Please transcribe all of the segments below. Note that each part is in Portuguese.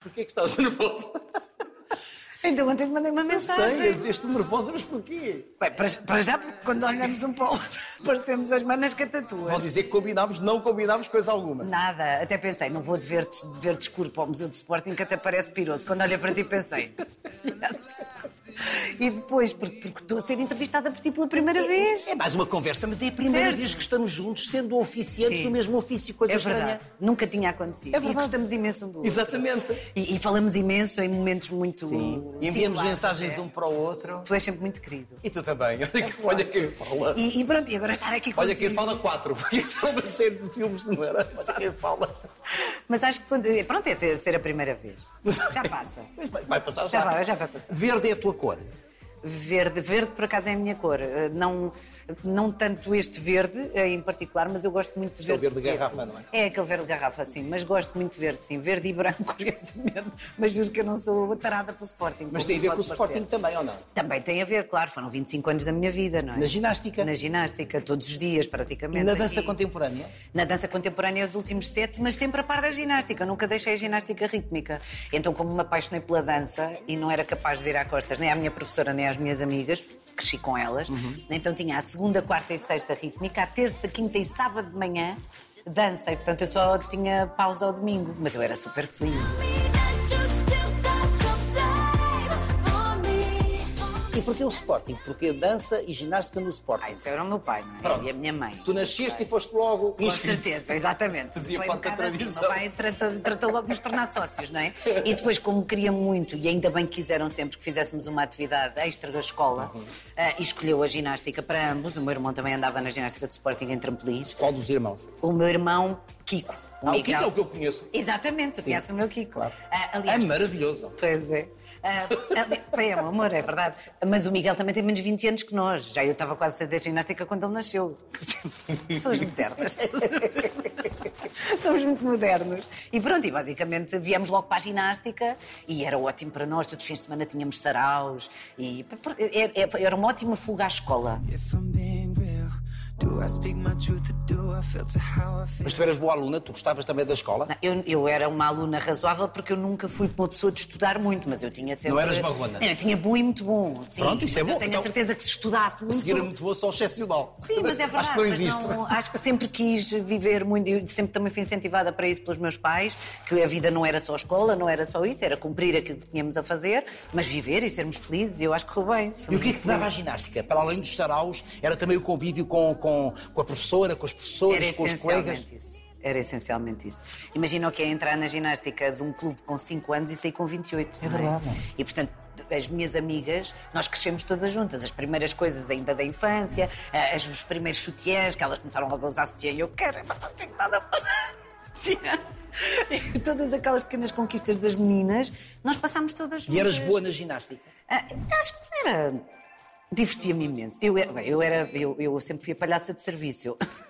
Porquê que estás nervosa? Então ontem te mandei uma Não mensagem. sei, dizeste nervosa, mas porquê? Bem, para, para já, porque quando olhamos um para o outro, parecemos as manas que a Vou dizer que combinámos, não combinámos coisa alguma. Nada, até pensei, não vou de verde, de verde escuro para o Museu do Sporting, que até parece piroso. Quando olhei para ti, pensei. E depois, porque, porque estou a ser entrevistada por ti pela primeira vez. É mais uma conversa, mas é a primeira Certo. vez que estamos juntos, sendo oficiantes Sim. do mesmo ofício, coisa É estranha. verdade. Nunca tinha acontecido. É verdade. E gostamos imenso um do outro. Exatamente. E, e falamos imenso em momentos muito. Sim. E enviamos singulares, mensagens é. um para o outro. Tu és sempre muito querido. E tu também. Olha, que- olha quem fala. E, e pronto, e agora estar aqui Olha contigo. quem fala quatro, porque isso é uma série de filmes, não era? Olha quem fala. Mas acho que quando. Pronto, é ser, ser a primeira vez. Já passa. Vai- Vai passar Já já. vai, já vai passar. Verde é a tua cor. forward Verde, verde por acaso é a minha cor. Eh, Não, não tanto este verde eh, em particular, mas eu gosto muito de é o verde. verde de seco. garrafa, não é? É aquele verde de garrafa, sim, mas gosto muito de verde, sim. Verde e branco, curiosamente. Mas juro que eu não sou tarada pelo Sporting. Mas tem a ver com o pode Sporting parecer. também, ou não? Também tem a ver, claro, foram 25 anos da minha vida, não é? Na ginástica? Na ginástica, todos os dias, praticamente. E na dança aqui. contemporânea? Na dança contemporânea, os últimos sete, mas sempre a par da ginástica. Nunca deixei a ginástica rítmica. Então, como me apaixonei pela dança e não era capaz de virar costas nem à minha professora nem às minhas amigas, cresci com elas, então tinha a segunda, quarta e sexta rítmica, a terça, quinta e sábado de manhã dança. E, portanto, eu só tinha pausa ao domingo. Mas eu era super feliz. E porquê o Sporting? Porque a dança e ginástica no Sporting. Ah, isso era o meu pai, não é? Pronto. E a minha mãe. Tu nasceste e foste logo Com certeza, exatamente. Fazia Foi parte da bocado assim. tradição. O pai tratou, logo de nos tornar sócios, não é? E depois, como queria muito, e ainda bem que quiseram sempre que fizéssemos uma atividade extra da escola, Uhum. e escolheu a ginástica para ambos. O meu irmão também andava na ginástica de Sporting em trampolins. Qual dos irmãos? O meu irmão, Kiko. Ah, o. Kiko é o que eu conheço. Exatamente, tu conheces o meu Kiko. Claro. É aliás, maravilhoso. Pois é. Ah, ali- Bem, é um amor, é verdade. Mas o Miguel também tem menos 20 anos que nós. Já eu estava quase a sair da ginástica quando ele nasceu. Pessoas modernas. Somos muito modernos. E pronto, e basicamente viemos logo para a ginástica e era ótimo para nós. Todos os fins de semana tínhamos saraus. E era era uma ótima fuga à escola. If I'm being Mas tu eras boa aluna, tu gostavas também da escola? Não, Eu, eu era uma aluna razoável porque eu nunca fui uma pessoa de estudar muito, mas eu tinha sempre. Não eras marrona? Eu tinha bom e muito bom. Sim, Pronto, isso é bom. Eu tenho Então, a certeza que se estudasse A muito. seguir a muito boa, só excepcional. Sim, mas é verdade. Acho que não existe. não- acho que sempre quis viver muito. Eu sempre também fui incentivada para isso pelos meus pais, que a vida não era só escola, não era só isto, era cumprir aquilo que tínhamos a fazer, mas viver e sermos felizes. E eu acho que correu bem. E o que é que te dava a ginástica? Para além dos saraus, era também o convívio com, com, com a professora, com os professores, Era com os colegas? isso. Era essencialmente isso. Imagina o que é entrar na ginástica de um clube com 5 anos e sair com 28. É não verdade. E portanto, as minhas amigas, nós crescemos todas juntas. As primeiras coisas ainda da infância, eh, as- os primeiros sutiãs, que elas começaram logo a usar sutiã e eu, caramba, não tenho nada a fazer. Todas aquelas pequenas conquistas das meninas, nós passámos todas E eras juntas. boa na ginástica? Ah, acho que era. Divertia-me imenso. Eu, era, eu, era, eu, eu sempre fui a palhaça de serviço.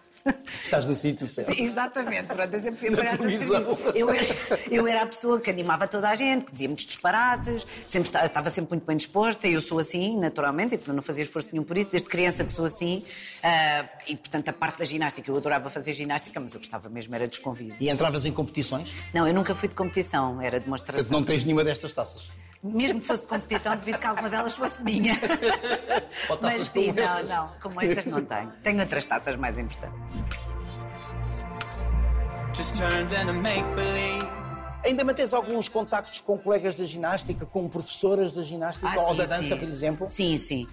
Estás no sítio certo. Sim, exatamente, pronto, eu sempre fui a Na palhaça de televisão. serviço. Eu era, eu era a pessoa que animava toda a gente, que dizia muitos disparates, sempre estava, sempre muito bem disposta, e eu sou assim, naturalmente, e portanto não fazia esforço nenhum por isso, desde criança que sou assim, ah, e portanto a parte da ginástica, eu adorava fazer ginástica, mas eu gostava mesmo era dos convívios. E entravas em competições? Não, eu nunca fui de competição, era Portanto, demonstração. não tens nenhuma destas taças. Mesmo que fosse de competição, devido que alguma delas fosse minha. Ou taças Mas sim, como não, estas. não, como estas não tenho. Tenho outras taças mais importantes. Just turns into make believe. Ainda mantens alguns contactos com colegas da ginástica, com professoras da ginástica Ah, ou sim, da dança, sim. por exemplo? Sim, sim.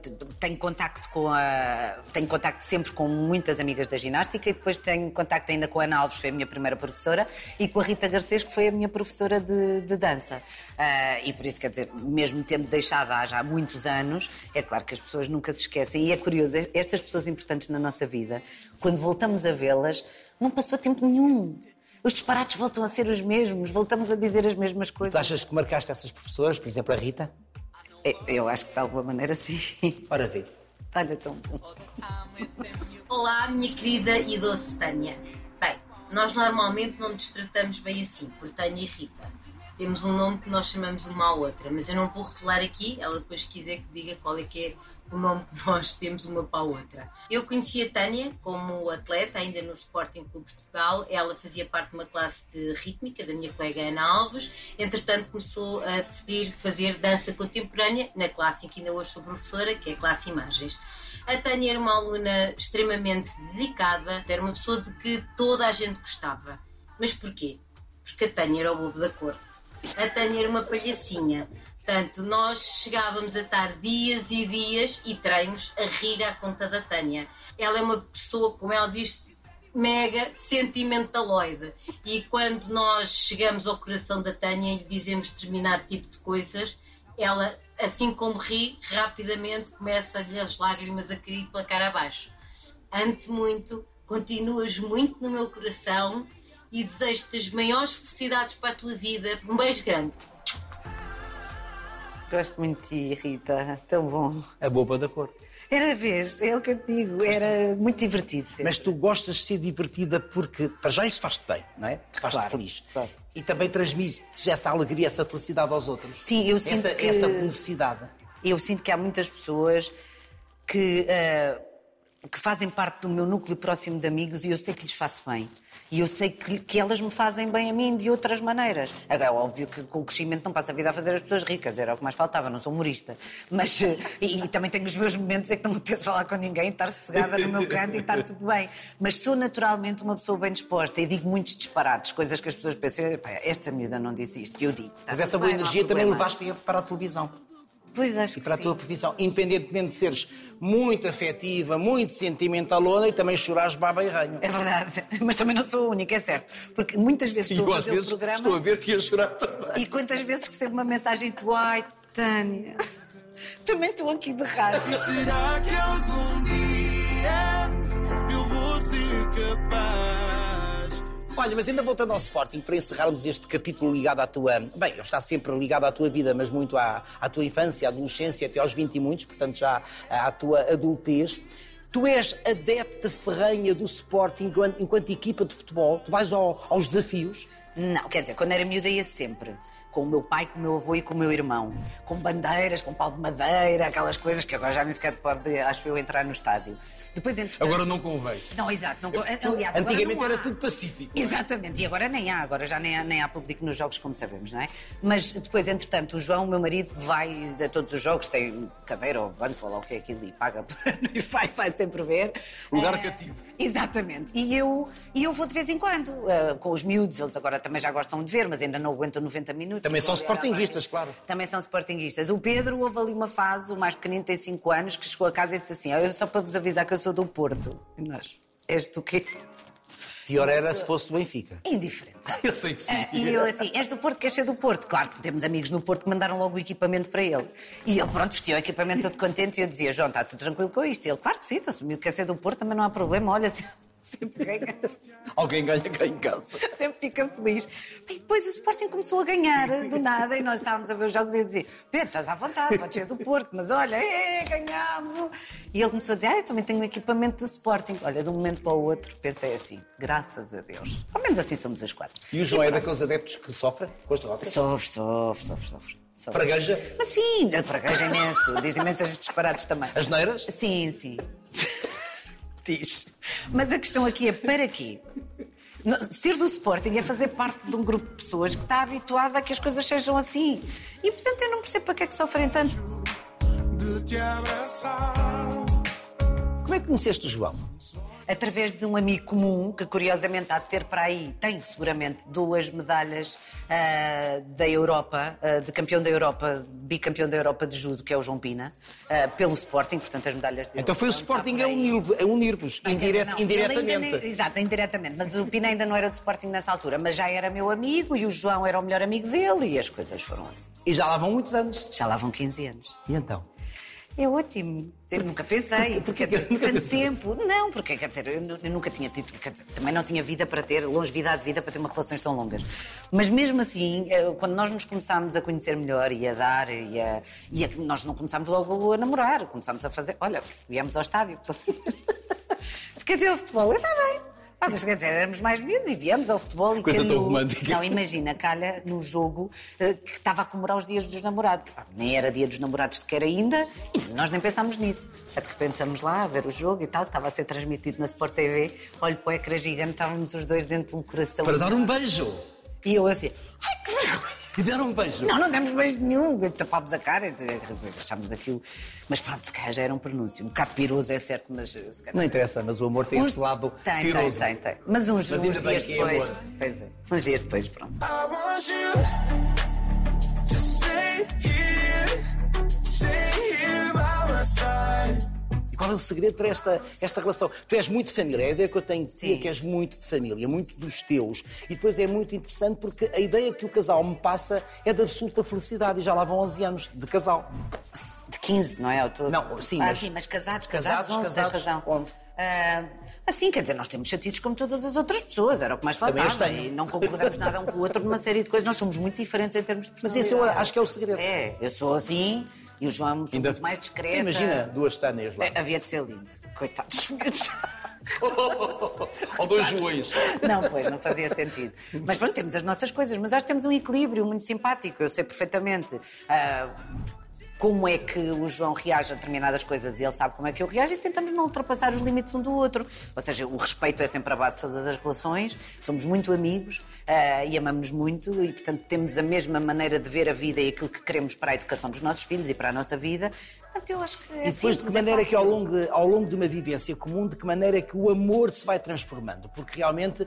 T- tenho contacto com a. Tenho contacto sempre com muitas amigas da ginástica e depois tenho contacto ainda com a Ana Alves, foi a minha primeira professora, e com a Rita Garcês, que foi a minha professora de, de dança. Ah, e por isso, quer dizer, mesmo tendo deixado há já muitos anos, é claro que as pessoas nunca se esquecem. E é curioso, estas pessoas importantes na nossa vida, quando voltamos a vê-las, não passou tempo nenhum. Os disparates voltam a ser os mesmos, voltamos a dizer as mesmas Tu coisas. achas que marcaste essas professoras, por exemplo, a Rita? É, Eu acho que de alguma maneira sim. Ora vê. Olha, tão bom. Olá, minha querida e doce Tânia. Bem, nós normalmente não nos tratamos bem assim, por Tânia e Rita. temos um nome que nós chamamos uma à outra, mas eu não vou revelar aqui, ela depois se quiser que diga qual é que é o nome que nós temos uma para a outra. Eu conheci a Tânia como atleta, ainda no Sporting Clube de Portugal. Ela fazia parte de uma classe de rítmica da minha colega Ana Alves. Entretanto, começou a decidir fazer dança contemporânea na classe em que ainda hoje sou professora, que é a classe Imagens. A Tânia era uma aluna extremamente dedicada, era uma pessoa de que toda a gente gostava. Mas porquê? Porque a Tânia era o bobo da corte. A Tânia era uma palhacinha. Portanto, nós chegávamos a estar dias e dias e treinos a rir à conta da Tânia. Ela é uma pessoa, como ela diz, mega sentimentaloide. E quando nós chegamos ao coração da Tânia e lhe dizemos determinado tipo de coisas, ela, assim como ri, rapidamente começa-lhe as lágrimas a cair pela cara abaixo. Ante muito, continuas muito no meu coração e desejo-te as maiores felicidades para a tua vida. Um beijo grande. Gosto muito de ti, Rita. Tão bom. A boba da cor. Era vez, é o que eu te digo, era muito divertido. Sempre. Mas tu gostas de ser divertida porque, para já, isso faz-te bem, não é? Faz-te Claro, feliz. claro. E também transmites essa alegria, essa felicidade aos outros. Sim, eu sinto essa, que- essa necessidade. Eu sinto que há muitas pessoas que, eh, que fazem parte do meu núcleo próximo de amigos e eu sei que lhes faço bem. E eu sei que, que elas me fazem bem a mim de outras maneiras. Agora, é óbvio que com o crescimento não passa a vida a fazer as pessoas ricas, era o que mais faltava, não sou humorista. Mas, eh, e, e também tenho os meus momentos em que não me apetece falar com ninguém, estar sossegada no meu canto e estar tudo bem. Mas sou naturalmente uma pessoa bem disposta e digo muitos disparates, coisas que as pessoas pensam, "Epá, esta miúda não disse isto, e eu digo. "Tá Mas essa boa bem, energia também problema." levaste para a televisão Pois acho e que para a sim. tua profissão. Independentemente de seres muito afetiva, muito sentimentalona e também chorares baba e ranho. É verdade, mas também não sou a única, é certo. Porque muitas vezes E estou eu, a às fazer o vezes programa estou a ver-te e a chorar também. e quantas vezes recebo uma mensagem tua, ai, Tânia, também estou aqui de berrar. Será que algum dia eu vou ser capaz? Olha, mas ainda voltando ao Sporting, para encerrarmos este capítulo ligado à tua. Bem, ele está sempre ligado à tua vida, mas muito à, à tua infância, à adolescência, até aos 20 e muitos, portanto já à tua adultez. Tu és adepta ferrenha do Sporting enquanto, enquanto equipa de futebol, tu vais ao- aos desafios. Não, quer dizer, quando era miúda ia sempre. Com o meu pai, com o meu avô e com o meu irmão. Com bandeiras, com pau de madeira, aquelas coisas que agora já nem sequer pode, acho eu, entrar no estádio. Depois, entretanto... não convém. Não, exato. Não, aliás, agora Antigamente era tudo pacífico. Exatamente, e agora nem há, agora já nem há, nem há público nos jogos, como sabemos, não é? Mas depois, entretanto, o João, meu marido, vai a todos os jogos, tem cadeira ou banco, ou lá o que é aquilo, e paga e vai, vai sempre ver. Lugar Eh, cativo. Exatamente, e eu, e eu vou de vez em quando, eh, com os miúdos, eles agora também já gostam de ver, mas ainda não aguentam 90 minutos. Também são sportinguistas, claro. Também são sportinguistas. O Pedro houve ali uma fase, o mais pequenino tem 5 anos, que chegou a casa e disse assim: "Olha, só para vos avisar que eu sou do Porto. E nós, és do quê? Pior era se fosse do Benfica. Indiferente. Eu sei que sim. Ah, E eu assim, és do Porto, queres ser do Porto? Claro que temos amigos no Porto que mandaram logo o equipamento para ele. E ele, pronto, vestiu o equipamento todo contente e eu dizia, João, está tudo tranquilo com isto? E ele, claro que sim, estou assumido que quer ser do Porto, também não há problema, olha, sempre ganha, Alguém ganha cá em casa. sempre fica feliz. E depois o Sporting começou a ganhar do nada e nós estávamos a ver os jogos e eu dizia, Pedro, estás à vontade, podes ser do Porto, mas olha, é, ganhámos. E ele começou a dizer, ah, eu também tenho um equipamento do Sporting. Olha, de um momento para o outro, pensei assim, graças a Deus. Ao menos assim somos as quatro. E o João é daqueles adeptos que sofrem com as derrotas? Sofre, sofre, sofre, sofre. sofre. Pragueja? Mas sim, pragueja imenso. Diz imensas disparates também. As neiras? Sim, sim. Diz. Mas a questão aqui é para quê? Ser do Sporting é fazer parte de um grupo de pessoas que está habituado a que as coisas sejam assim. E portanto eu não percebo para que é que sofrem tanto. De te abraçar. Como é que conheceste o João? Através de um amigo comum que curiosamente há de ter para aí, tem seguramente duas medalhas ah, da Europa, ah, de campeão da Europa, bicampeão da Europa de judo, que é o João Pina, ah, pelo Sporting, portanto as medalhas dele. Então foi o Sporting a unir- unir-vos, Não, indiret- ainda indiretamente. nem- exato, indiretamente. Mas o Pina ainda não era do Sporting nessa altura, mas já era meu amigo e o João era o melhor amigo dele e as coisas foram assim. E já lá vão muitos anos. Já lá vão 15 anos. E então? É ótimo. Eu nunca pensei. Porquê Quer que dizer, nunca tanto tempo. Não, porque, quer dizer, eu, eu nunca tinha tido. Dizer, também não tinha vida para ter, longevidade de vida para ter uma relações tão longas. Mas mesmo assim, eh, quando nós nos começámos a conhecer melhor e a dar, e a, e a- nós não começámos logo a namorar, começámos a fazer. Olha, viemos ao estádio. Se quer dizer, o futebol, está bem. Ah, mas quer dizer, éramos mais miúdos e viemos ao futebol e Coisa tão romântica. Não, imagina, calha no jogo eh, que estava a comemorar os dias dos namorados. Ah, nem era dia dos namorados sequer ainda e nós nem pensámos nisso. Aí, De repente estamos lá a ver o jogo e tal, que estava a ser transmitido na Sport TV. Olho para o ecrã gigante, estávamos os dois dentro de um coração. Para dar um beijo. E eu assim, ai que vergonha! E deram um beijo. Não, não demos beijo nenhum, tapámos a cara, e achámos aquilo. Mas pronto, se calhar já era um pronúncio. Um bocado piroso, é certo, mas se calhar. Não interessa, mas o amor tem esse lado tem, piroso. tem, tem, tem. Mas uns, Mas uns ainda bem dias que é depois. amor. Pois é. Uns dias depois, pronto. I E qual é o segredo para esta, esta relação? Tu és muito de família, é a ideia que eu tenho de ti é que és muito de família, muito dos teus. E depois é muito interessante porque a ideia que o casal me passa é de absoluta felicidade e já lá vão 11 anos de casal. De 15, não é? Ao todo? Não, sim, ah, mas- sim, mas casados, Casados, casados, 11, casados, tens razão. 11. Ah, assim, quer dizer, nós temos chatices como todas as outras pessoas, era o que mais faltava. E não concordamos nada um com o outro numa série de coisas. Nós somos muito diferentes em termos de Mas esse eu acho que é o segredo. É, eu sou assim e o João é muito Ainda- mais discreta. Imagina duas tâneas lá. Havia de ser lindo. Coitados. miúdos. Ou dois joões. Não, pois, não fazia sentido. Mas pronto, temos as nossas coisas, mas acho que temos um equilíbrio muito simpático. Eu sei perfeitamente ah, como é que o João reage a determinadas coisas e ele sabe como é que eu reajo e tentamos não ultrapassar os limites um do outro. Ou seja, o respeito é sempre a base de todas as relações, somos muito amigos ah, e amamos-nos muito e, portanto, temos a mesma maneira de ver a vida e aquilo que queremos para a educação dos nossos filhos e para a nossa vida. Portanto, eu acho que é E depois, de que é maneira que fácil. ao longo, de, ao longo de uma vivência comum, de que maneira que o amor se vai transformando? Porque realmente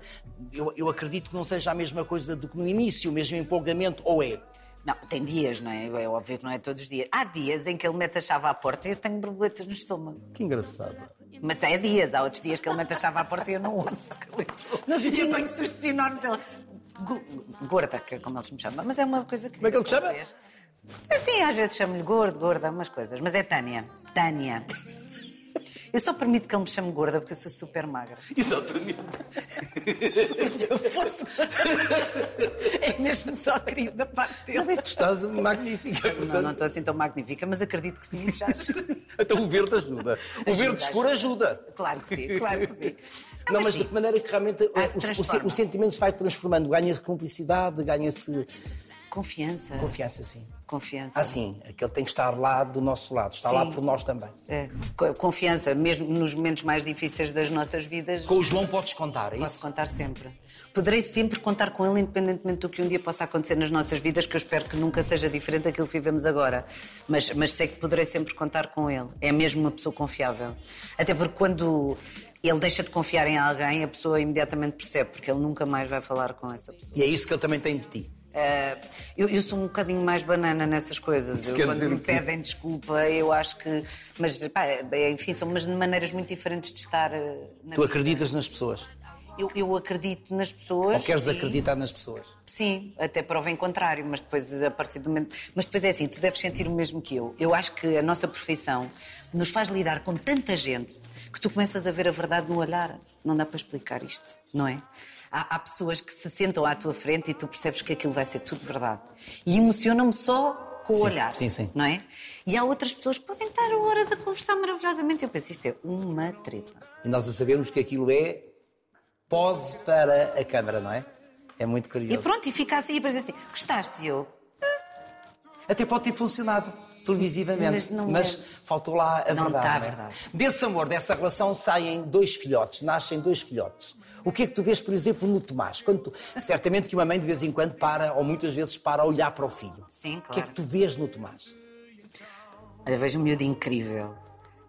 eu, eu acredito que não seja a mesma coisa do que no início, o mesmo empolgamento, ou é? Não, tem dias, não é? É óbvio que não é todos os dias. Há dias em que ele mete a chave à porta e eu tenho borboletas no estômago. Que engraçado. Mas é dias, há outros dias que ele mete a chave à porta e eu não ouço. E eu tenho sustos enormes dele. Gorda, que é como ele me chama. Mas é uma coisa que. Como é que ele te chama? Assim, às vezes chamo-lhe gordo, gorda, umas coisas. Mas é Tânia. Tânia. Eu só permito que ele me chame gorda porque eu sou super magra. Exatamente. Se eu fosse. É mesmo só querido da parte dele. Como é que tu estás magnífica? Não, não estou assim tão magnífica, mas acredito que sim, isso já ajuda. Então o verde ajuda. O Ajuda, verde escuro ajuda. Claro que sim, claro que sim. Não, mas de que maneira que realmente Ah, o, se o- o sentimento se vai transformando? Ganha-se cumplicidade, ganha-se Confiança. confiança, sim. Confiança. Ah, sim, aquele tem que estar lá do nosso lado, está lá Sim. por nós também. É, co- confiança, mesmo nos momentos mais difíceis das nossas vidas, Com o João podes contar, é posso isso? contar sempre. Poderei sempre contar com ele, independentemente do que um dia possa acontecer nas nossas vidas, que eu espero que nunca seja diferente daquilo que vivemos agora. Mas, mas sei que poderei sempre contar com ele. É mesmo uma pessoa confiável. Até porque quando ele deixa de confiar em alguém, a pessoa imediatamente percebe, porque ele nunca mais vai falar com essa pessoa. E é isso que ele também tem de ti. Eh, eu, eu sou um bocadinho mais banana nessas coisas. Eu, quando dizer me pedem desculpa, eu acho que. Mas, pá, é- enfim, são umas maneiras muito diferentes de estar. eh, Tu vida. acreditas nas pessoas? Eu, eu acredito nas pessoas. Ou queres e- acreditar nas pessoas? Sim, até prova em contrário, mas depois a partir do momento. Mas depois é assim, tu deves sentir o mesmo que eu. Eu acho que a nossa profissão nos faz lidar com tanta gente que tu começas a ver a verdade no olhar. Não dá para explicar isto, não é? Há, há pessoas que se sentam à tua frente e tu percebes que aquilo vai ser tudo verdade. E emocionam-me só com o Sim, olhar. sim, sim. Não é? E há outras pessoas que podem estar horas a conversar maravilhosamente. Eu penso, isto é uma treta. E nós a sabemos que aquilo é pose para a câmara, não é? É muito E curioso. pronto, e fica assim e depois assim, gostaste? E eu, Até pode ter funcionado televisivamente, Mas não mas faltou lá a Não verdade. está a é? verdade. Desse amor, dessa relação, saem dois filhotes, nascem dois filhotes. O que é que tu vês, por exemplo, no Tomás? Quando tu- certamente que uma mãe de vez em quando para, ou muitas vezes para, a olhar para o filho. Sim, O que é claro. que tu vês no Tomás? Olha, vejo um miúdo incrível.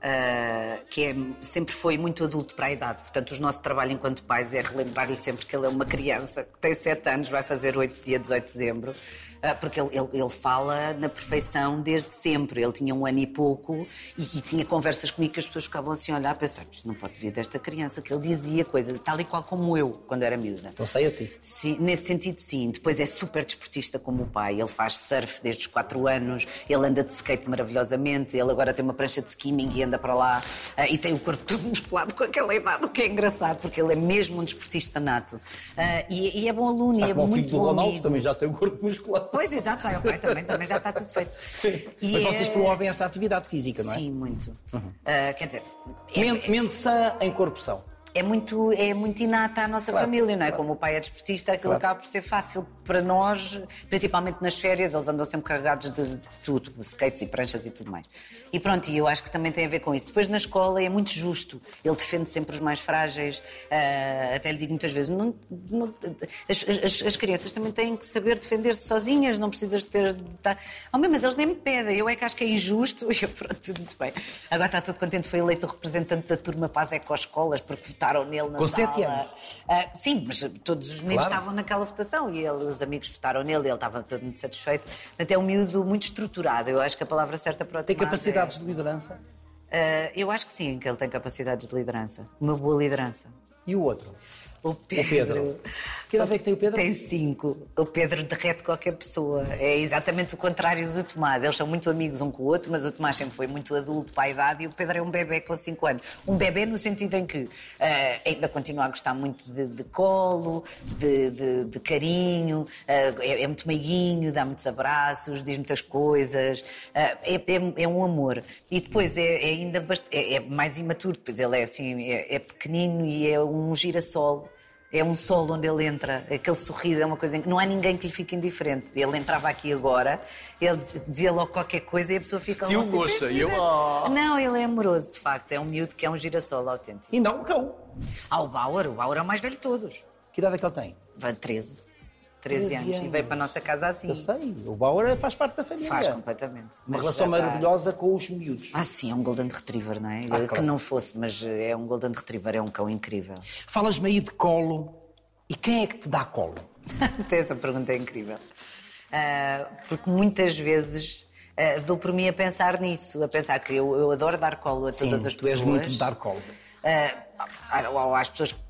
Ah, que é- sempre foi muito adulto para a idade. Portanto, o nosso trabalho enquanto pais é relembrar-lhe sempre que ele é uma criança, que tem 7 anos, vai fazer 8 dia 18 de dezembro, ah, porque ele, ele- ele fala na perfeição desde sempre. Ele tinha um ano e pouco e, e tinha conversas comigo que as pessoas ficavam assim a olhar, a pensar, não pode vir desta criança, que ele dizia coisas tal e qual como eu, quando era miúda. Não sei a ti. Sim, nesse sentido, sim. Depois é super desportista como o pai. Ele faz surf desde os 4 anos, ele anda de skate maravilhosamente, ele agora tem uma prancha de skimming e anda para lá ah, e tem o corpo todo musculado com aquela idade, o que é engraçado, porque ele é mesmo um desportista nato. Ah, e, e é bom aluno, e é o muito filho do bom Ronaldo amigo. também já tem o corpo musculado. Pois, exato, sai ao pai também, também já está tudo feito. E Mas é- vocês promovem essa atividade física, não é? Sim, muito. Ah, quer dizer, é- Mente, mente sã em corpo são. É muito, é muito inata à nossa Claro, família, não é? claro. Como o pai é desportista, aquilo Claro. acaba por ser fácil para nós, principalmente nas férias, eles andam sempre carregados de tudo, de skates e pranchas e tudo mais. E pronto, e eu acho que também tem a ver com isso. Depois na escola é muito justo, ele defende sempre os mais frágeis, ah, até lhe digo muitas vezes, não- não- as, as- as crianças também têm que saber defender-se sozinhas, não precisas ter de estar. Oh, mas eles nem me pedem, eu é que acho que é injusto. E eu, pronto, tudo muito bem. Agora está todo contente, foi eleito o representante da turma para as ecoescolas, porque votaram nele na Com sala. sete anos? Ah, sim, mas todos os meninos Claro. estavam naquela votação e ele, os amigos votaram nele, ele estava todo muito satisfeito. Até é um miúdo muito estruturado, eu acho que a palavra certa para o Tem capacidades é- de liderança? Ah, eu acho que sim, que ele tem capacidades de liderança. Uma boa liderança. E o outro? O O Pedro. Que idade é que tem o Pedro? Tem cinco. O Pedro derrete qualquer pessoa. É exatamente o contrário do Tomás. Eles são muito amigos um com o outro, mas o Tomás sempre foi muito adulto para a idade e o Pedro é um bebê com cinco anos. Um bebê no sentido em que eh, ainda continua a gostar muito de, de colo, de, de- de carinho, eh, é, é muito meiguinho, dá muitos abraços, diz muitas coisas. eh, é, é- é um amor. E depois é, é ainda bast- é, é mais imaturo, pois ele é assim, é, é pequenino e é um girassol. É um sol onde ele entra, aquele sorriso é uma coisa em que não há ninguém que lhe fique indiferente. Ele entrava aqui agora, ele dizia logo qualquer coisa e a pessoa fica E o logo. e eu. Oh. Não, ele é amoroso, de facto. É um miúdo que é um girassol autêntico. E não o cão. Há o Bauer, o Bauer é o mais velho de todos. Que idade é que ele tem? Vai 13. 13, 13 anos. E anos. veio para a nossa casa assim. Eu sei. O Bauer faz parte da família. Faz completamente. Uma relação está- maravilhosa com os miúdos. Ah, sim, é um Golden Retriever, não é? Ah, que claro. não fosse, mas é um Golden Retriever, é um cão incrível. Falas-me aí de colo. E quem é que te dá colo? Essa pergunta é incrível. Ah, porque muitas vezes ah, dou por mim a pensar nisso, a pensar que eu, eu adoro dar colo a Sim, todas as tu pessoas. és muito de dar colo. Ou às pessoas que,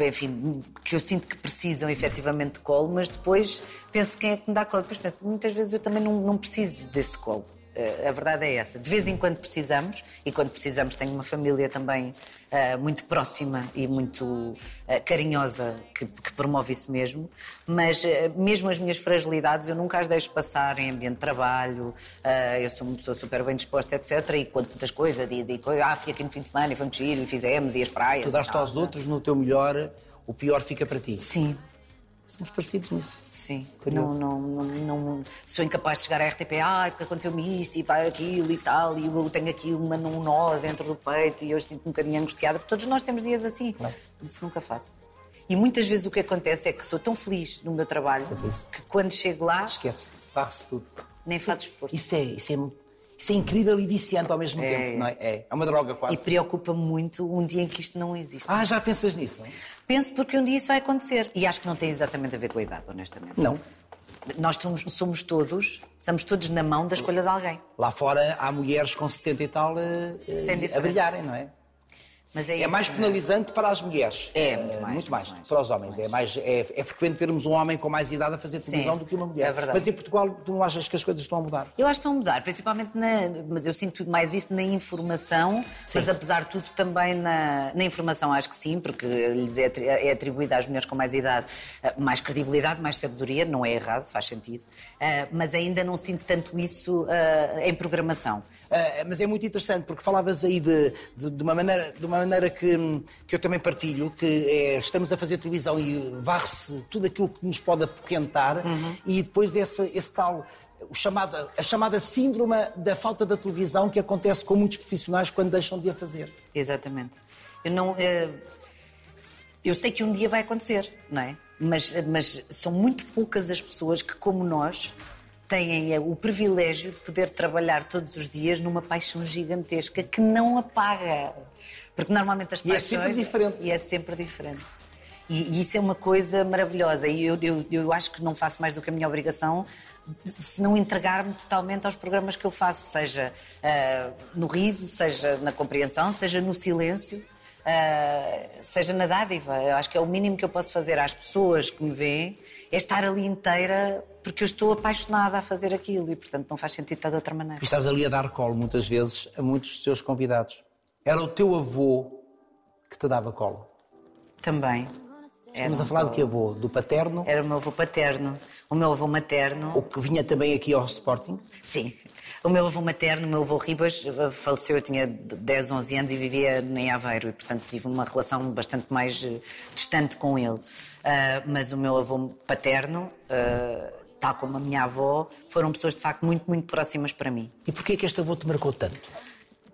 enfim, que eu sinto que precisam efetivamente de colo, mas depois penso quem é que me dá colo. Depois penso, muitas vezes eu também não, não preciso desse colo. Ah, a verdade é essa. De vez em quando precisamos, e quando precisamos tenho uma família também ah, muito próxima e muito ah, carinhosa que, que promove isso mesmo, mas ah, mesmo as minhas fragilidades eu nunca as deixo passar em ambiente de trabalho, eu sou uma pessoa super bem disposta, etc. E conto muitas coisas, e digo, ah, fui aqui no fim de semana e fomos giro e fizemos, e as praias. Tu daste aos é? outros no teu melhor, o pior fica para ti. Sim, Somos parecidos nisso. sim. Não, Curioso. não, não, não- sou incapaz de chegar à RTP, ah, porque aconteceu-me isto e vai aquilo e tal, e eu tenho aqui uma, um nó dentro do peito e hoje sinto-me um bocadinho angustiada, porque todos nós temos dias assim. Isso nunca faço. E muitas vezes o que acontece é que sou tão feliz no meu trabalho isso- que quando chego lá Esquece-te, varre-se tudo. nem faço esforço. Isso é, isso, é, isso é incrível e viciante ao mesmo É. tempo, não é? É, é uma droga E quase. preocupa-me muito um dia em que isto não existe. Ah, já pensas nisso? Penso porque um dia isso vai acontecer. E acho que não tem exatamente a ver com a idade, honestamente. Não. Nós somos, somos todos, estamos todos na mão da escolha de alguém. Lá fora há mulheres com 70 e tal eh, eh, Sem a diferença. brilharem, não é? É, É mais não penalizante para as mulheres. É, Eh, muito mais, Muito mais. mais, para os homens. É, mais, é, é frequente vermos um homem com mais idade a fazer televisão do que uma mulher. é verdade. Mas em Portugal, tu não achas que as coisas estão a mudar? Eu acho que estão a mudar, principalmente na. Mas eu sinto mais isso na informação, mas apesar de tudo também na, na informação, acho que sim, porque lhes é, é atribuída às mulheres com mais idade eh, mais credibilidade, mais sabedoria, não é errado, faz sentido. Eh, mas ainda não sinto tanto isso eh, em programação. Mas é muito interessante porque falavas aí de, de, de uma maneira, de uma maneira que, que eu também partilho, que é, estamos a fazer televisão e varre-se tudo aquilo que nos pode apoquentar e depois essa, esse tal. O chamado, a chamada síndrome da falta da televisão que acontece com muitos profissionais quando deixam de a fazer. Exatamente. Eu não. eh, Eu sei que um dia vai acontecer, não é? Mas, mas são muito poucas as pessoas que, como nós, têm eh, o privilégio de poder trabalhar todos os dias numa paixão gigantesca que não apaga. Porque normalmente as E é sempre diferente. E é sempre diferente. E, e isso é uma coisa maravilhosa. E eu, eu, eu acho que não faço mais do que a minha obrigação se não entregar-me totalmente aos programas que eu faço, seja ah, no riso, seja na compreensão, seja no silêncio, ah, seja na dádiva. Eu acho que é o mínimo que eu posso fazer às pessoas que me veem é estar ali inteira porque eu estou apaixonada a fazer aquilo e, portanto, não faz sentido estar de outra maneira. E estás ali a dar colo muitas vezes a muitos dos seus convidados. Era o teu avô que te dava colo. Também. Estamos a falar de que avô? Do paterno? Era o meu avô paterno, o meu avô materno. Ou que vinha também aqui ao Sporting? Sim. O meu avô materno, o meu avô Ribas, faleceu, eu tinha 10, 11 anos e vivia em Aveiro e, portanto, tive uma relação bastante mais eh, distante com ele. Ah, mas o meu avô paterno, ah, tal como a minha avó, foram pessoas de facto muito, muito próximas para mim. E porquê é que este avô te marcou tanto?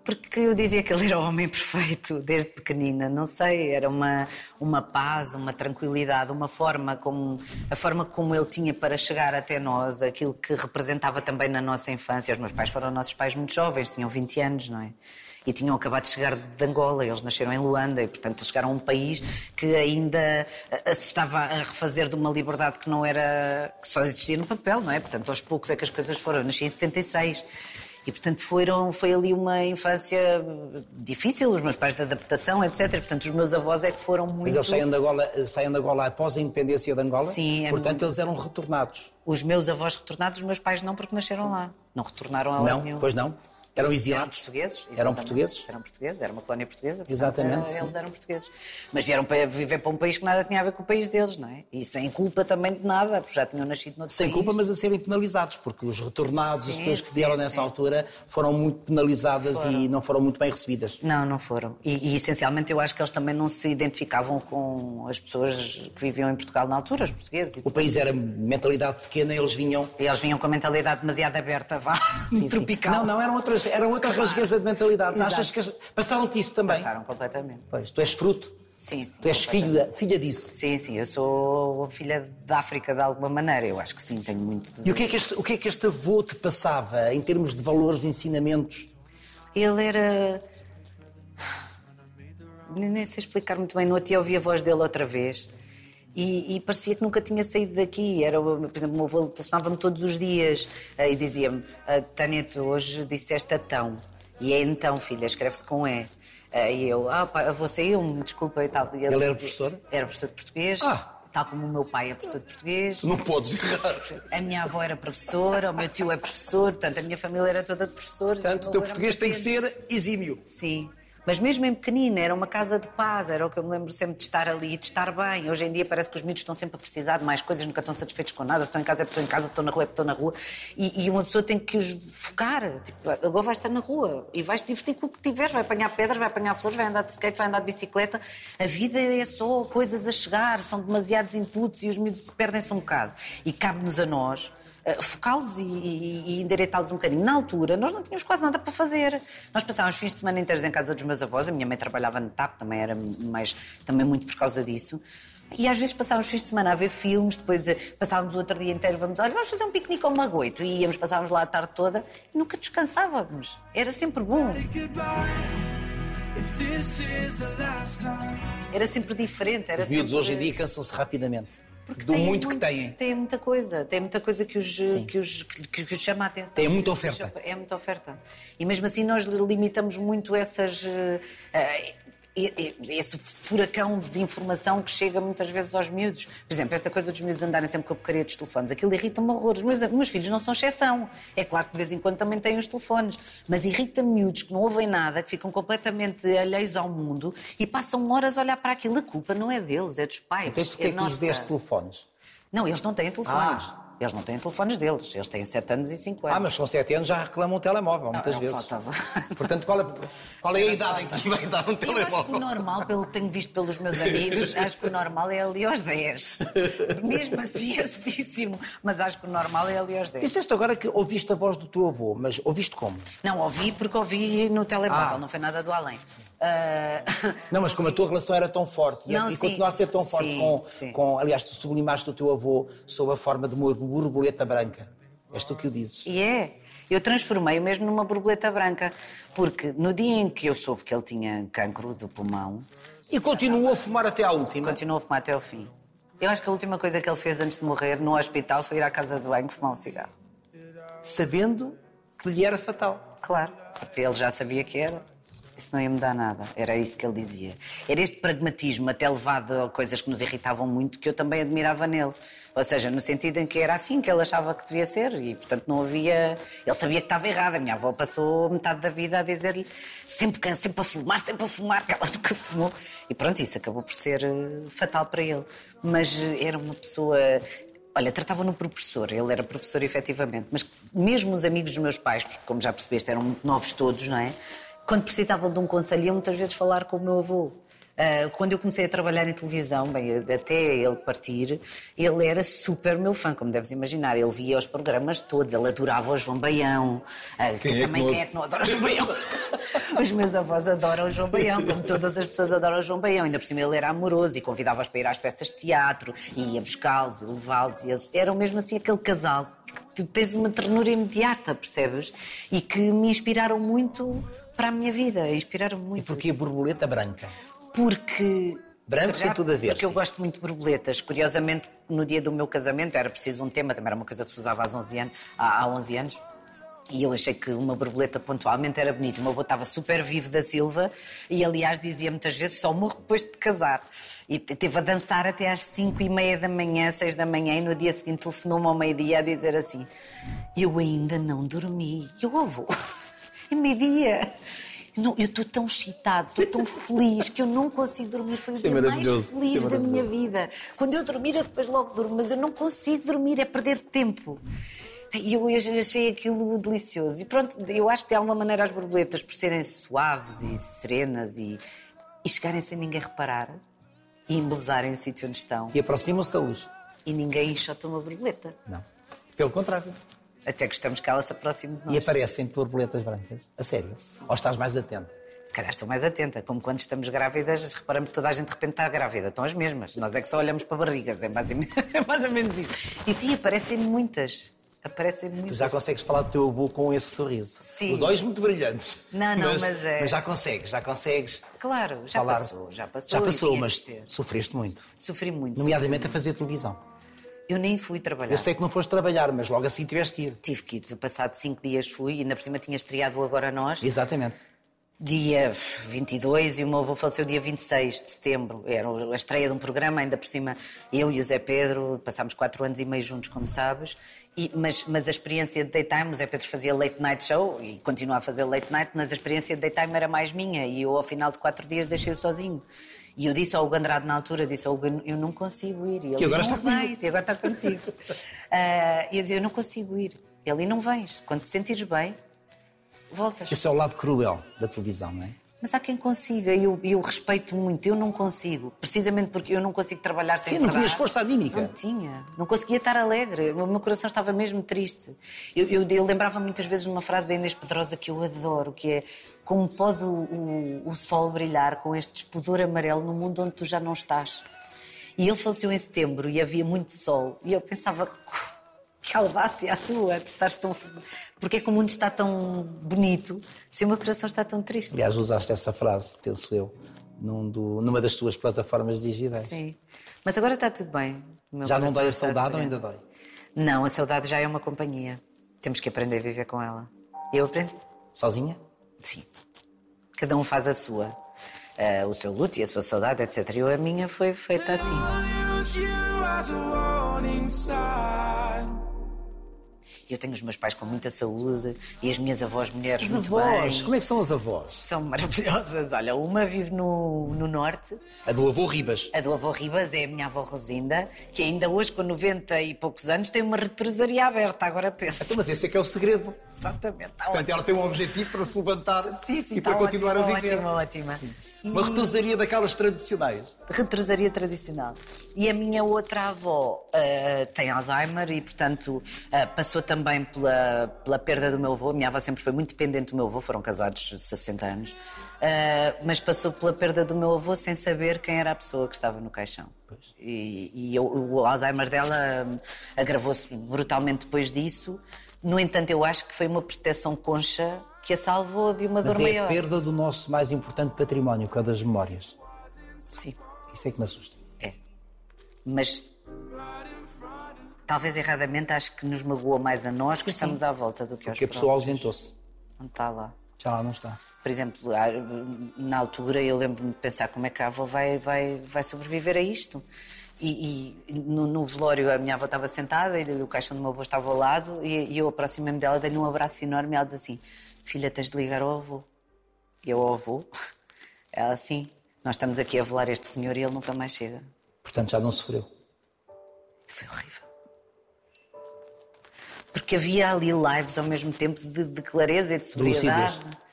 Porque eu dizia que ele era o homem perfeito desde pequenina, não sei, era uma, uma paz, uma tranquilidade, uma forma como a forma como ele tinha para chegar até nós, aquilo que representava também na nossa infância. Os meus pais foram nossos pais muito jovens, tinham 20 anos, não é? E tinham acabado de chegar de Angola, eles nasceram em Luanda e, portanto, chegaram a um país que ainda eh, se estava a refazer de uma liberdade que não era. que só existia no papel, não é? Portanto, aos poucos é que as coisas foram. Eu nasci em 76. E, portanto, foram, foi ali uma infância difícil, os meus pais de adaptação, etc. Portanto, os meus avós é que foram muito... Mas eles saem de Angola, saem de Angola após a independência de Angola? Sim, é Portanto, eles eram retornados. Os meus avós retornados, os meus pais não, porque nasceram lá. Não retornaram a Não? nenhum. Pois não? Eram Eram exilados? portugueses. Eram portugueses? Eram portugueses, era uma colónia portuguesa. portanto, Exatamente, sim. Eles eram portugueses. Mas vieram para viver para um país que nada tinha a ver com o país deles, não é? E sem culpa também de nada, porque já tinham nascido noutro Sem país. culpa, mas a serem penalizados, porque os retornados, as Sim, pessoas que sim, vieram nessa sim. altura, foram muito penalizadas e não foram muito bem recebidas. Não, não foram. E, e, essencialmente eu acho que eles também não se identificavam com as pessoas que viviam em Portugal na altura, os portugueses. E, O país era mentalidade pequena, eles vinham. eles vinham com a mentalidade demasiado aberta, vá, tropical. Não, não, eram outras, eram outra rasgueza de mentalidades. Exato. Achas que as- passaram-te isso também? Passaram completamente. Pois, tu és fruto, Sim, sim. tu és filha, filha disso. Sim, sim, eu sou filha da África de alguma maneira. Eu acho que sim, tenho muito. de- E o que, é que este, o que é que este avô te passava em termos de valores, ensinamentos? Ele era. Nem nem sei explicar muito bem. No outro dia ouvi a voz dele outra vez e, e parecia que nunca tinha saído daqui. Era, por exemplo, o meu avô telefonava-me todos os dias eh, e dizia-me: "Ah, Tânia, tu hoje disseste atão. E é então, filha, escreve-se com E. Eh, E eu, ah, pá, avô saiu-me, desculpa e tal. E Ele era dizia- professor? Era professor de português. Ah. Tal como o meu pai é professor de português. Não podes errar. A minha avó era professora, o meu tio é professor, portanto a minha família era toda de professores. Portanto, o teu era português tem que ser exímio. Sim. Mas mesmo em pequenina, era uma casa de paz, era o que eu me lembro sempre de estar ali e de estar bem. Hoje em dia parece que os miúdos estão sempre a precisar de mais coisas, nunca estão satisfeitos com nada. Estou em casa estou em casa, estou na rua estou na rua. E, e uma pessoa tem que os focar. Tipo, agora vais estar na rua e vais te divertir com o que tiveres. Vai apanhar pedras, vai apanhar flores, vai andar de skate, vai andar de bicicleta. A vida é só coisas a chegar, são demasiados inputs e os miúdos perdem-se um bocado. E cabe-nos a nós focá-los e, e, e endireitá-los um bocadinho. Na altura, nós não tínhamos quase nada para fazer. Nós passávamos fins de semana inteiros em casa dos meus avós, a minha mãe trabalhava no TAP, também era mais, também muito por causa disso. E às vezes passávamos fins de semana a ver filmes, depois eh, passávamos o outro dia inteiro, vamos, olha, vamos fazer um piquenique ao Magoito. E íamos, passávamos lá a tarde toda e nunca descansávamos. Era sempre bom. Era sempre diferente. Era Os miúdos hoje em dia cansam-se rapidamente. Porque Do têm muito que têm. Tem muita coisa, tem muita coisa que os, que os, que, que os chama a atenção. Tem muita oferta. chama- É muita oferta. E mesmo assim nós limitamos muito essas. e- esse furacão de informação que chega muitas vezes aos miúdos. Por exemplo, esta coisa dos miúdos andarem sempre com a porcaria dos telefones, aquilo irrita-me horrores. Meus, meus filhos não são exceção. É claro que de vez em quando também têm os telefones, mas irrita-me miúdos que não ouvem nada, que ficam completamente alheios ao mundo e passam horas a olhar para aquilo. A culpa não é deles, é dos pais. Então, porquê é é que lhes nossa. deste telefones? Não, eles não têm telefones. Ah. Eles não têm telefones deles. Eles têm 7 anos e 5 anos. Ah, mas com 7 anos já reclamam um telemóvel, muitas não vezes. faltava. Portanto, qual é, qual é a idade em que vai dar um Eu acho que o telemóvel? normal, pelo que tenho visto pelos meus amigos, acho que o normal é ali aos 10. Mesmo assim é cedíssimo, mas acho que o normal é ali aos 10. Disseste agora que ouviste a voz do teu avô, mas ouviste como? Não, ouvi porque ouvi no telemóvel, Ah. não foi nada do além. Ah, Não, mas como a tua relação era tão forte e- Não, e, sim. continua a ser tão forte Sim, com, sim. com. Aliás, tu sublimaste o teu avô sob a forma de uma borboleta branca. És tu que o dizes. E é. Eu transformei-o mesmo numa borboleta branca, porque no dia em que eu soube que ele tinha cancro do pulmão, E continuou a fumar até à última. continuou a fumar até ao fim. Eu acho que a última coisa que ele fez antes de morrer no hospital foi ir à casa do banho fumar um cigarro. Sabendo que lhe era fatal. Claro, porque ele já sabia que era. Isso não ia mudar nada. Era isso que ele dizia. Era este pragmatismo, até levado a coisas que nos irritavam muito, que eu também admirava nele. Ou seja, no sentido em que era assim que ele achava que devia ser e, portanto, não havia. Ele sabia que estava errado. A minha avó passou metade da vida a dizer-lhe sempre, can- sempre a fumar, sempre a fumar, que ela nunca fumou. E pronto, isso acabou por ser eh, fatal para ele. Mas eh, era uma pessoa. Olha, tratavam-no por professor, ele era professor efetivamente, mas mesmo os amigos dos meus pais, porque como já percebeste, eram muito novos todos, não é? Quando precisavam de um conselho, iam muitas vezes falar com o meu avô. Ah, quando eu comecei a trabalhar em televisão, bem, até ele partir, ele era super meu fã, como deves imaginar. Ele via os programas todos, ele adorava o João Baião. Que Quem é que também não- quem é que não adora o João Baião? Os meus avós adoram o João Baião, como todas as pessoas adoram o João Baião. Ainda por cima ele era amoroso e convidava-os para ir às peças de teatro, e ia buscá-los e levá-los. E eles eram mesmo assim aquele casal que tens uma ternura imediata, percebes? E que me inspiraram muito para a minha vida. Inspiraram E muito. porquê a borboleta branca? Porque. Branco Já, tem tudo a ver, Porque eu sim. gosto muito de borboletas. Curiosamente, no dia do meu casamento era preciso um tema, também era uma coisa que se usava há 11 anos. Há, há 11 anos. E eu achei que uma borboleta pontualmente era bonita. O meu avô estava super vivo da Silva e, aliás, dizia muitas vezes só morro depois de casar. E teve a dançar até às 5 e meia da manhã, 6 da manhã, e no dia seguinte telefonou-me ao meio-dia a dizer assim: Eu ainda não dormi. E eu, avô, é meio-dia. Não, eu estou tão excitado, estou tão feliz que eu não consigo dormir. Foi o Isso é dia mais maravilhoso, feliz é da minha vida. Quando eu dormir, eu depois logo durmo, mas eu não consigo dormir, é perder tempo. E eu achei aquilo delicioso. E pronto, eu acho que de alguma maneira as borboletas, por serem suaves e serenas e, e chegarem sem ninguém reparar e embelezarem o sítio onde estão, E aproximam-se da luz? e ninguém enxota uma borboleta. Não. Pelo contrário. Até gostamos que ela se aproxime de nós. E aparecem borboletas brancas? A sério? Ou estás mais atento? Se calhar estou mais atenta. Como quando estamos grávidas, reparamos que toda a gente de repente está grávida. Estão as mesmas. Nós é que só olhamos para barrigas. É mais, ou menos- é mais ou menos isto. E sim, aparecem muitas. Aparecem Tu muitas. já consegues falar do teu avô com esse sorriso. Sim. Os olhos muito brilhantes. Não, não, mas é- Mas já consegues, já consegues. Claro, já falar. passou, já passou. Já passou, mas sofreste muito. Sofri muito. Nomeadamente a fazer televisão. Eu nem fui trabalhar. Eu sei que não foste trabalhar, mas logo assim tiveste que ir. Tive que ir. Eu, Passado cinco dias fui e ainda por cima tinha estreado Agora Nós. Exatamente. Dia 22 e o meu avô faleceu dia 26 de setembro. Era a estreia de um programa, ainda por cima eu e o Zé Pedro passámos quatro anos e meio juntos, como sabes. E- mas, mas a experiência de daytime, o Zé Pedro fazia late night show e continua a fazer late night, mas a experiência de daytime era mais minha e eu ao final de quatro dias deixei-o sozinho. E eu disse ao Hugo Andrade na altura, disse ao Hugo, eu não consigo ir. E ele, Que agora não está comigo." vais, e agora está contigo. Ah, e eu dizia, eu não consigo ir. Ele, não vens. Quando te sentires bem, voltas. Esse é o lado cruel da televisão, não é? Mas há quem consiga, e eu, eu respeito muito, eu não consigo. Precisamente porque eu não consigo trabalhar sem Sim, não tinhas força anímica. Não tinha. Não conseguia estar alegre. O meu coração estava mesmo triste. Eu, eu, eu lembrava muitas vezes de uma frase da Inês Pedrosa que eu adoro, que é como pode o, o, o sol brilhar com este despudor amarelo no mundo onde tu já não estás. E ele faleceu em setembro e havia muito sol. E eu pensava, que audácia a tua, tu estás tão... Porque é que o mundo está tão bonito se o meu coração está tão triste? Aliás, usaste essa frase, penso eu, num do- numa das tuas plataformas digitais. Sim. Mas agora está tudo bem. Já não dói a saudade ou ainda dói? Não, a saudade já é uma companhia. Temos que aprender a viver com ela. Eu aprendi? Sozinha? Sim. Cada um faz a sua. Ah, o seu luto e a sua saudade, etc. Eu, a minha foi feita assim. Eu tenho os meus pais com muita saúde e as minhas avós mulheres As muito avós, bem. como é que são as avós? São maravilhosas. Olha, uma vive no, no norte, A do avô Ribas. a do avô Ribas é a minha avó Rosinda, que ainda hoje, com 90 e poucos anos, tem uma retrosaria aberta. Agora pensa. Então, mas esse é que é o segredo. Exatamente. Está Portanto, ela tem um objetivo para se levantar Sim, sim, e para está continuar a viver. Ótima, ótima. E- Uma retusaria daquelas tradicionais. retrosaria tradicional. E a minha outra avó ah, tem Alzheimer e, portanto, ah, passou também pela, pela perda do meu avô. A minha avó sempre foi muito dependente do meu avô, foram casados 60 anos. Ah, mas passou pela perda do meu avô sem saber quem era a pessoa que estava no caixão. E, e eu- o Alzheimer dela agravou-se brutalmente depois disso. No entanto, eu acho que foi uma proteção concha que a salvou de uma Mas dor é maior. a perda do nosso mais importante património, que é das memórias. Sim. Isso é que me assusta. É. Mas talvez erradamente acho que nos magoa mais a nós que estamos à volta do que aos Porque a pessoa ausentou-se. Não está lá. Já lá não está. Por exemplo, na altura eu lembro-me de pensar como é que a avó vai, vai, vai sobreviver a isto. E, e no, no velório a minha avó estava sentada e o caixão do meu avô estava ao lado e, e eu aproximei-me dela, dei-lhe um abraço enorme e ela diz assim, filha, tens de ligar ao avô. E eu ao avô? Ela assim, nós estamos aqui a velar este senhor e ele nunca mais chega. Portanto, já não sofreu. Foi horrível. Porque havia ali lives ao mesmo tempo de, de clareza e de sobriedade. E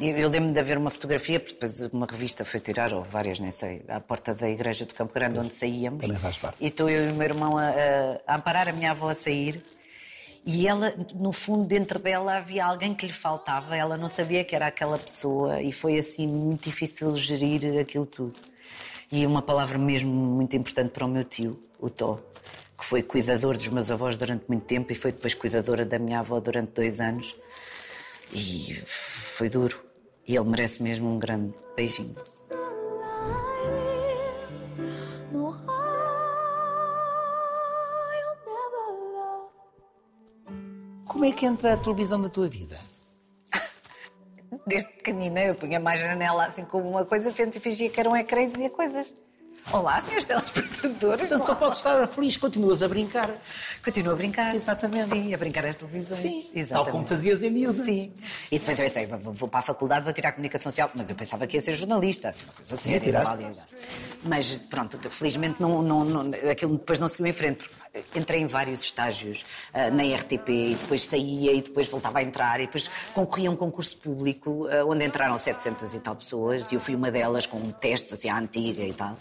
Eu lembro de haver uma fotografia, porque depois uma revista foi tirar, ou várias, nem sei, à porta da igreja do Campo Grande, onde saíamos. Também faz parte. E estou eu e o meu irmão a, a- a amparar a minha avó a sair. E ela, no fundo, dentro dela havia alguém que lhe faltava, ela não sabia que era aquela pessoa e foi assim muito difícil gerir aquilo tudo. E uma palavra mesmo muito importante para o meu tio, o Tó, que foi cuidador dos meus avós durante muito tempo e foi depois cuidadora da minha avó durante dois anos. E foi duro. E ele merece mesmo um grande beijinho. Como é que entra a televisão na tua vida? Desde pequenina eu punha mais janela assim como uma coisa, e fingia que era um ecrã e dizia coisas. Olá, senhores telespectadores. Portanto, só podes estar feliz, continuas a brincar. Continuo a brincar. Exatamente. Sim, a brincar às televisões. Sim, Exatamente. tal como fazias em miúdo. Sim. E depois eu pensei, vou para a faculdade, vou tirar comunicação social, mas eu pensava que ia ser jornalista, assim, uma coisa séria. tiraste. Mas pronto, felizmente não, não, não- aquilo depois não seguiu em frente. porque Entrei em vários estágios ah, na RTP e depois saía e depois voltava a entrar e depois concorria a um concurso público ah, onde entraram 700 e tal pessoas e eu fui uma delas com testes assim à antiga e tal.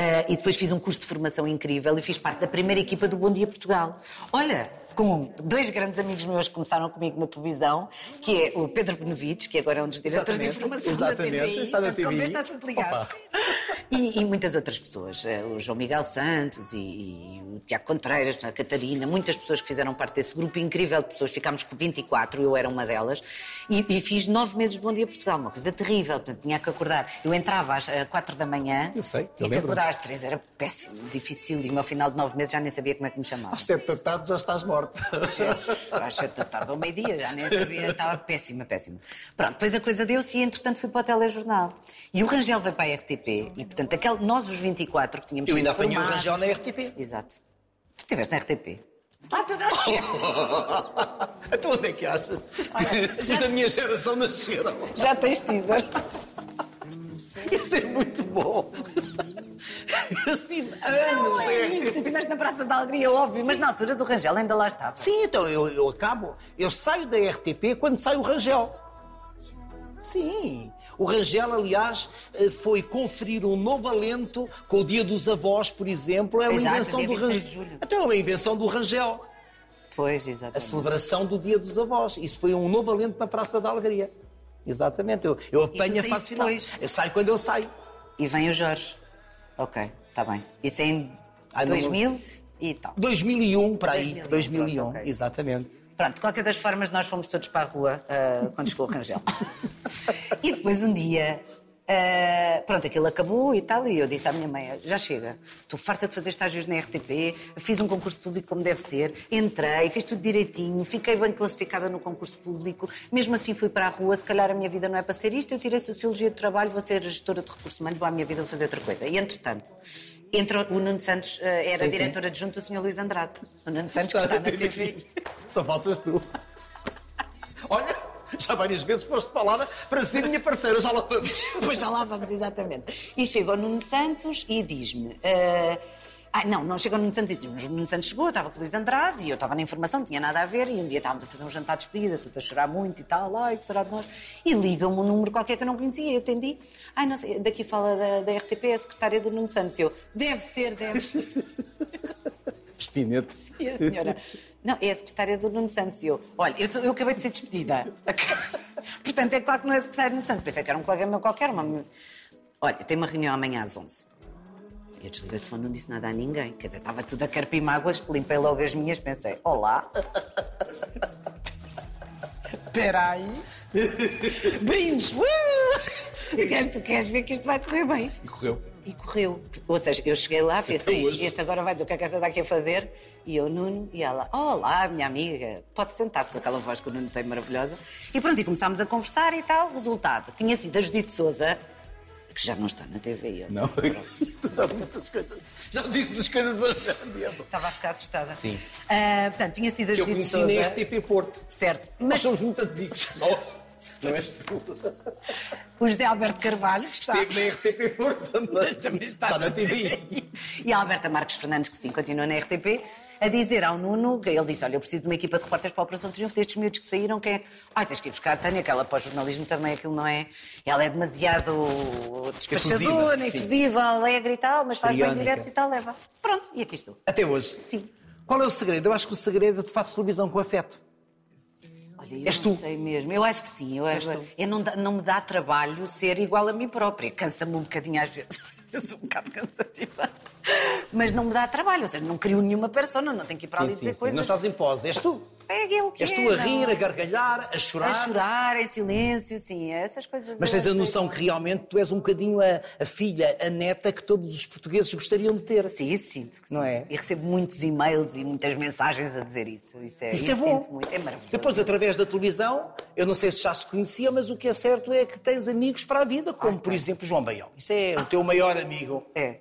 Ah, e depois fiz um curso de formação incrível e fiz parte da primeira equipa do Bom Dia Portugal. Olha, com dois grandes amigos meus que começaram comigo na televisão, que é o Pedro Benevides, que agora é um dos diretores de Exatamente, informação exatamente, da TVI. está na TVI. Está tudo ligado. E, e muitas outras pessoas. eh, O João Miguel Santos e, e o Tiago Contreiras, a Catarina, muitas pessoas que fizeram parte desse grupo incrível de pessoas. Ficámos com 24, eu era uma delas. E, e fiz nove meses de Bom Dia Portugal, uma coisa terrível. Portanto, tinha que acordar. Eu entrava às eh, quatro da manhã. Eu sei, eu Tinha que lembro. acordar às três. Era péssimo, difícil. E ao final de nove meses já nem sabia como é que me chamava. Às sete da tarde já estás morta. Às sete da tarde ao meio-dia, já nem sabia, estava péssima, péssima. Pronto, depois a coisa deu-se e entretanto fui para o telejornal. E o Rangel veio para a RTP e, portanto, aquele, nós os 24 que tínhamos Eu ainda apanhei o Rangel na RTP. Exato. Tu estiveste na RTP? Ah, tu não esqueces. então onde é que achas? Os da minha geração nasceram. Já tens teaser. Isso é muito bom. Eu estive Não anos é na isso, tu estiveste na Praça da Alegria, óbvio, mas na altura do Rangel ainda lá estava. Sim, então eu, eu acabo. Eu saio da RTP quando sai o Rangel. Sim. O Rangel, aliás, eh, foi conferir um novo alento com o Dia dos Avós, por exemplo. É uma Exato, invenção do 26 de Rangel. Então é uma invenção do Rangel. Pois, A exatamente. celebração do Dia dos Avós. Isso foi um novo alento na Praça da Alegria. Exatamente. Eu, eu apanho a fase final. Eu saio quando eu saio. E vem o Jorge. Ok, está bem. Isso é em Ah, não- 2000 e tal. 2001 para aí. 2001, 2001, pronto, ok. exatamente. Pronto, de qualquer das formas, nós fomos todos para a rua ah, quando chegou o Rangel. e depois um dia, ah, pronto, aquilo acabou e tal, e eu disse à minha mãe: já chega, estou farta de fazer estágios na RTP, fiz um concurso público como deve ser, entrei, fiz tudo direitinho, fiquei bem classificada no concurso público, mesmo assim fui para a rua, se calhar a minha vida não é para ser isto, eu tirei Sociologia do Trabalho, vou ser gestora de recursos humanos, vou à minha vida vou fazer outra coisa. E entretanto. Entra o Nuno Santos, ah, era sim. diretor adjunto do Sr. Luís Andrade. O Nuno Santos que está na TV. Só faltas tu. Já várias vezes foste falada para ser minha parceira, já lá vamos. Pois já lá vamos, exatamente. E chega o Nuno Santos e diz-me. eh, Ah, não, não chega o Nuno Santos e diz-me. O Nuno Santos chegou, eu estava com o Luís Andrade e eu estava na informação, não tinha nada a ver. E um dia estávamos a fazer um jantar de despedida, tudo a chorar muito e tal, ai, que será de nós? E liga-me um número qualquer que eu não conhecia e atendi. Ai, não sei, daqui fala da, da RTP, a secretária do Nuno Santos. E eu, deve ser, deve ser. Espinete. E a senhora, não, é a secretária do Nuno Santos. E eu, olha, eu, tô- eu acabei de ser despedida. Portanto, é claro que não é a secretária do Nuno Santos. Pensei que era um colega meu qualquer. Uma... Olha, tem uma reunião amanhã às 11. E eu desliguei o telefone, não disse nada a ninguém. Quer dizer, estava tudo a carpir mágoas, limpei logo as minhas, pensei, olá. Espera aí. Brindes! Uh! Queres, tu queres ver que isto vai correr bem? E correu. E correu. Ou seja, eu cheguei lá, pensei, hoje. este agora vai dizer o que é que esta está aqui a fazer. E eu, Nuno, e ela, olá, minha amiga, pode sentar-se com aquela voz que o Nuno tem maravilhosa. E pronto, e começámos a conversar e tal. Resultado, tinha sido a Judite Souza, que já não está na TV. Eu Não, tu já disse as coisas. Já disse as coisas hoje. estava a ficar assustada. Sim. Ah, portanto, tinha sido a Eu Judite conheci Souza. na RTP Porto. Certo. Nós Mas somos muito antigos. Nós. Não és tu. o José Alberto Carvalho, que está. Esteve na RTP também. Mas também está na TV. E a Alberta Marques Fernandes, que sim, continua na RTP. a dizer ao Nuno, que ele disse, olha, eu preciso de uma equipa de repórteres para a Operação Triunfo, destes miúdos que saíram, quem é... Ai, tens que ir buscar a Tânia, que ela para o jornalismo também aquilo não é... Ela é demasiado despachadora, Efusiva, sim. efusiva, alegre e tal, mas faz bem Histriónica. diretos e tal, leva. Pronto, e aqui estou. Até hoje. Sim. Qual é o segredo? Eu acho que o segredo é que tu fazes televisão com afeto. Olha, eu És não tu. sei mesmo. Eu acho que sim. Eu, eu, eu não, dá- não me dá trabalho ser igual a mim própria. Cansa-me um bocadinho às vezes. Eu sou um bocado cansativa. Mas não me dá trabalho. Ou seja, não crio nenhuma persona, não tenho que ir para ali dizer coisas. Não estás em pose, és tu. É, é o que És é, tu a não. rir, a gargalhar, a chorar. A chorar, em silêncio, sim, essas coisas. Mas tens a sei noção que- realmente tu és um bocadinho a, a filha, a neta que todos os portugueses gostariam de ter. Sim, sinto que Não sim. é? E recebo muitos e-mails e muitas mensagens a dizer isso. Isso é, Isso é eu bom. sinto muito, é maravilhoso. Depois, através da televisão, eu não sei se já se conhecia, mas o que é certo é que tens amigos para a vida, como por exemplo João Baião. Isso é o teu maior amigo. É.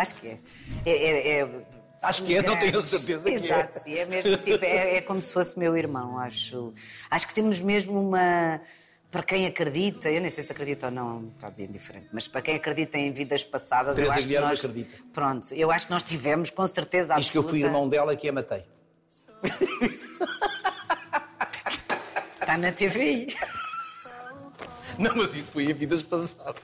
Acho que é. É, é- é- Acho que é, não tenho certeza que é. Exato, sim, é mesmo tipo, é, é como se fosse meu irmão, acho. Acho que temos mesmo uma. Para quem acredita, eu nem sei se acredita ou não, está bem diferente, mas para quem acredita em vidas passadas, Teresa eu acho que Guilherme nós, acredita. Pronto, eu acho que nós tivemos com certeza Diz que eu fui absoluta- irmão dela que a matei. Está na TVI. Não, mas isso foi em vidas passadas.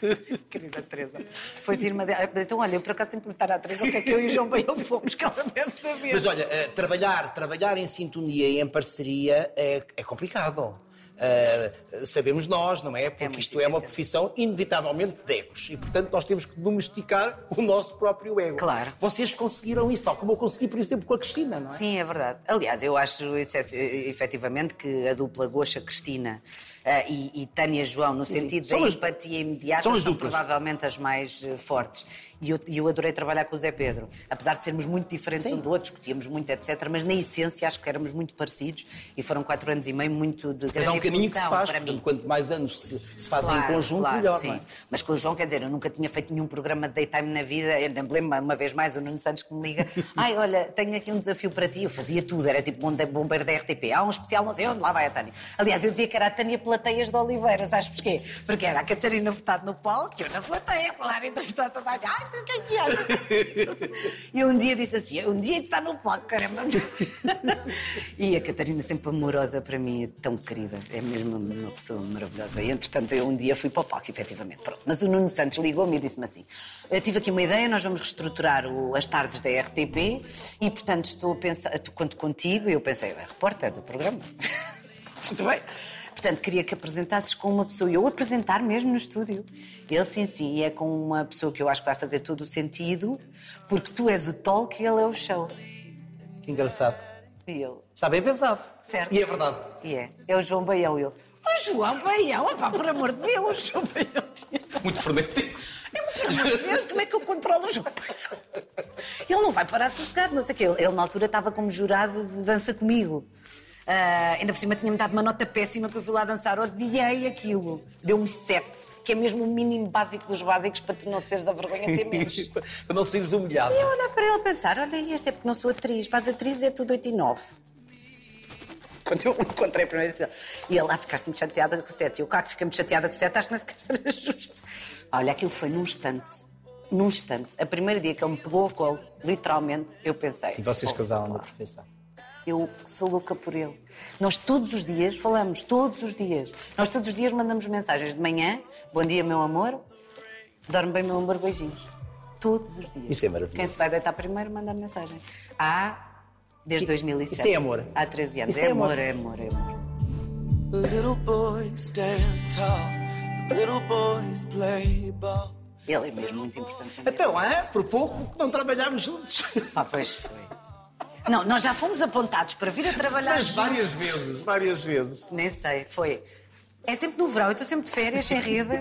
Querida Teresa. Depois de irmã dela. Então, olha, eu por acaso tenho que perguntar à Teresa o que é que eu e o João Baião fomos, que ela deve saber. Mas olha, eh, trabalhar, trabalhar em sintonia e em parceria é, é complicado. Eh, sabemos nós, não é? Porque muito isto é uma difícil. profissão inevitavelmente de egos. E, portanto, nós temos que domesticar o nosso próprio ego. Claro. Vocês conseguiram isso, tal como eu consegui, por exemplo, com a Cristina, não é? Sim, é verdade. Aliás, eu acho excess- efetivamente que a dupla Goxa Cristina eh, e, e Tânia João, no Sim, sim. sentido São da as- empatia imediata, são são, as duplas. provavelmente as mais eh, fortes. E eu, eu adorei trabalhar com o Zé Pedro. Apesar de sermos muito diferentes Sim. um do outro, discutíamos muito, etc. Mas na essência acho que éramos muito parecidos e foram quatro anos e meio muito de Mas há um caminho que se faz, para portanto, mim. quanto mais anos se, se fazem Claro, em conjunto, claro, melhor, sim. é? Mas com o João, quer dizer, eu nunca tinha feito nenhum programa de daytime na vida. Eu me lembro uma vez mais o Nuno Santos que me liga: Ai, olha, tenho aqui um desafio para ti. Eu fazia tudo, era tipo bombe- bombeiro da RTP. Há um especial, não sei onde, lá vai a Tânia. Aliás, eu dizia que era a Tânia Plateias de Oliveira, sabes porquê? Porque era a Catarina votado no palco, eu na plateia, a falar entrevistar toda Ai, tu quem que achas? E um dia disse assim: um dia que está no palco, caramba. E a Catarina sempre amorosa para mim, é tão querida, é mesmo uma pessoa maravilhosa. E entretanto, eu um dia fui para o palco, efetivamente. Pronto. Mas o Nuno Santos ligou-me e disse-me assim: Eu tive aqui uma ideia, nós vamos reestruturar o- as tardes da RTP e, portanto, estou a pensar, conto contigo. E eu pensei: é repórter do programa. Tudo bem? Portanto, queria que apresentasses com uma pessoa, e eu apresentar mesmo no estúdio. Ele, sim, sim, e é com uma pessoa que eu acho que vai fazer todo o sentido, porque tu és o talk e ele é o show. Que engraçado. E eu, Está bem pensado. Certo. E é verdade. E é. É o João Baião. Eu. O João Baião? Opá, por amor de Deus, o João Baião. Muito frenético. Por amor de Deus, como é que eu controlo o João Baião? Ele não vai parar sossegado, não sei o quê. Ele, ele, na altura, estava como jurado de dança comigo. Ah, ainda por cima, tinha-me dado uma nota péssima que eu fui lá dançar. Odiei aquilo. Deu-me sete, que é mesmo o mínimo básico dos básicos para tu não seres a vergonha de ter menos. Para não seres humilhado. E eu olhar para ele pensar, olha, este é porque não sou atriz, para as atrizes é tudo 8 e 9. Quando eu o encontrei a primeira vez, e ele lá ficaste muito chateada com o 7. E eu, claro que muito chateada com o 7, acho que nem sequer era justo. Olha, aquilo foi num instante. Num instante. A primeira dia que ele me pegou a colo, literalmente, eu pensei. Sim, vocês "Oh, casaram na perfeição. Eu sou louca por ele. Nós todos os dias falamos, todos os dias. Nós todos os dias mandamos mensagens de manhã, bom dia, meu amor, dorme bem, meu amor, beijinhos. Todos os dias. Isso é maravilhoso. Quem se vai deitar primeiro manda mensagem. Há, desde 2007. isso é amor. Há 13 anos. Isso é amor. é amor, é amor. Little boys stand tall, little boys play ball. Ele é mesmo muito importante. Então, é, por pouco que não trabalhámos juntos. Pá, pois foi. Não, nós já fomos apontados para vir a trabalhar Mas juntos. várias vezes, várias vezes. Nem sei, foi. É sempre no verão, eu estou sempre de férias, sem rede.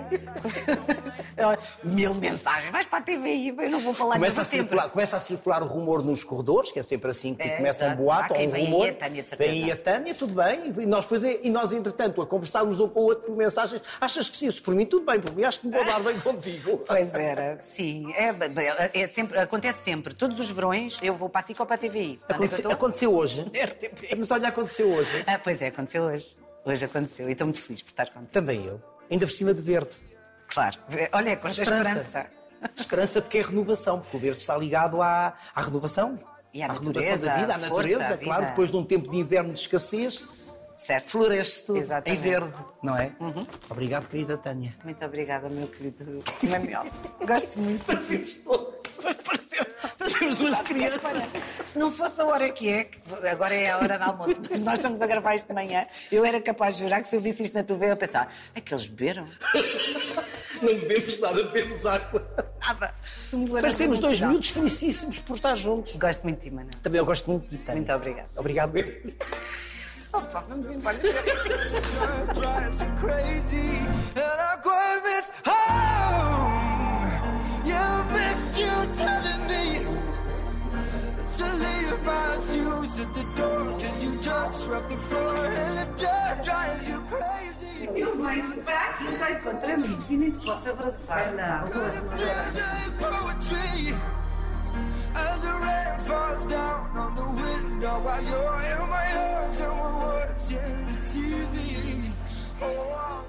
Mil mensagens, vais para a TVI, eu não vou falar Começa a, sempre. circular, começa a circular o rumor nos corredores, que é sempre assim que É, começa um exato. boato Há ou um vem aí rumor. a Tânia, de certeza. Vem aí a Tânia, tudo bem. E nós, depois, e nós, entretanto, a conversarmos um com o outro por mensagens. Achas que sim? Isso por mim, tudo bem. Por mim, acho que me vou dar bem contigo. Pois era, sim. É, é sempre, acontece sempre. Todos os verões eu vou para a SIC ou para a TVI. É Aconteceu, aconteceu hoje. RTP. Mas olha, aconteceu hoje. Ah, pois é, aconteceu hoje. Hoje aconteceu e estou muito feliz por estar contigo. Também eu. Ainda por cima de verde. Claro. Olha, a cor da Esperança. esperança. Esperança porque é renovação, porque o verde está ligado à, à renovação. E à renovação natureza, da vida, à à força, natureza, à claro, vida. depois de um tempo de inverno de escassez, Certo? floresce tudo. Uhum. em verde, não é? Obrigado, querida Tânia. Muito obrigada, meu querido Manuel. Gosto muito. Parecemos todos. Parecemos umas crianças. Se não fosse a hora que é, que agora é a hora do almoço, mas nós estamos a gravar isto de manhã, eu era capaz de jurar que se eu visse isto na TV, eu ia pensar, é que eles beberam? Não bebemos nada, bebemos água. Nada. Parecemos dois natural. miúdos felicíssimos por estar juntos. Gosto muito de ti, Manuel. Também eu gosto muito de ti. Muito obrigada. Obrigado, eu. Opa, vamos embora. Shoes at the door, cause you just swept the floor, and it just drives you crazy. Eu para aqui e saio contra amigos nem te posso abraçar. Não. There's poetry as the rain falls down on the window while you're in my arms and we're watching the TV. Oh,